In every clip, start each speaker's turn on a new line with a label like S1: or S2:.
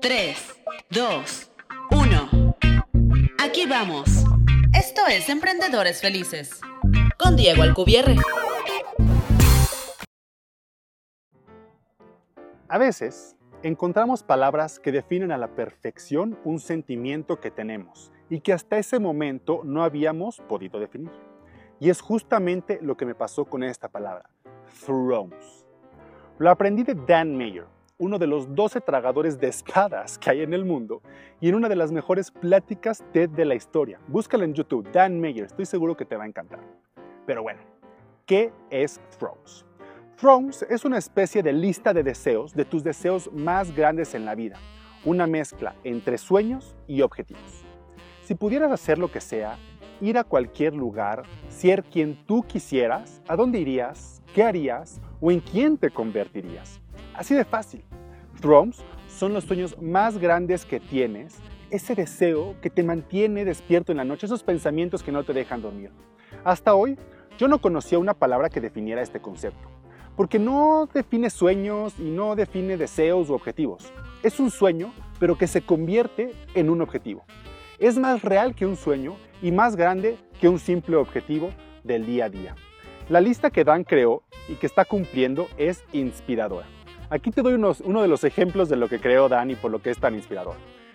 S1: 3, 2, 1. Aquí vamos. Esto es Emprendedores Felices. Con Diego Alcubierre.
S2: A veces encontramos palabras que definen a la perfección un sentimiento que tenemos y que hasta ese momento no habíamos podido definir. Y es justamente lo que me pasó con esta palabra, thrones. Lo aprendí de Dan Mayer, uno de los 12 tragadores de espadas que hay en el mundo y en una de las mejores pláticas TED de la historia. Búscalo en YouTube, Dan Mayer, estoy seguro que te va a encantar. Pero bueno, ¿qué es Thrones? Thrones es una especie de lista de deseos, de tus deseos más grandes en la vida, una mezcla entre sueños y objetivos. Si pudieras hacer lo que sea, ir a cualquier lugar, ser quien tú quisieras, ¿a dónde irías? ¿Qué harías? ¿O en quién te convertirías? Así de fácil. Thrones son los sueños más grandes que tienes, ese deseo que te mantiene despierto en la noche, esos pensamientos que no te dejan dormir. Hasta hoy, yo no conocía una palabra que definiera este concepto, porque no define sueños y no define deseos u objetivos. Es un sueño, pero que se convierte en un objetivo. Es más real que un sueño y más grande que un simple objetivo del día a día. La lista que Dan creó y que está cumpliendo es inspiradora. Aquí te doy uno de los ejemplos de lo que creó Dan y por lo que es tan inspirador.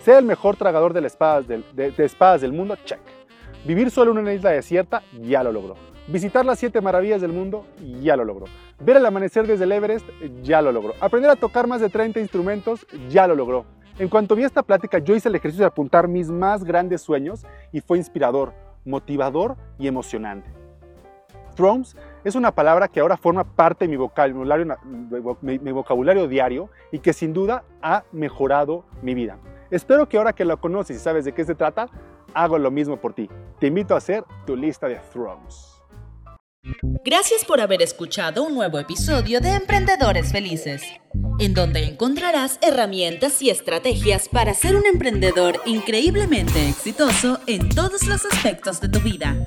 S2: Ser el mejor tragador de espadas del, de, espadas del mundo, check. Vivir solo en una isla desierta, ya lo logró. Visitar las siete maravillas del mundo, ya lo logró. Ver el amanecer desde el Everest, ya lo logró. Aprender a tocar más de 30 instrumentos, ya lo logró. En cuanto vi esta plática, yo hice el ejercicio de apuntar mis más grandes sueños y fue inspirador, motivador y emocionante. Thrones es una palabra que ahora forma parte de mi vocabulario, diario y que sin duda ha mejorado mi vida. Espero que ahora que lo conoces y sabes de qué se trata, hago lo mismo por ti. Te invito a hacer tu lista de Thrones.
S1: Gracias por haber escuchado un nuevo episodio de Emprendedores Felices, en donde encontrarás herramientas y estrategias para ser un emprendedor increíblemente exitoso en todos los aspectos de tu vida.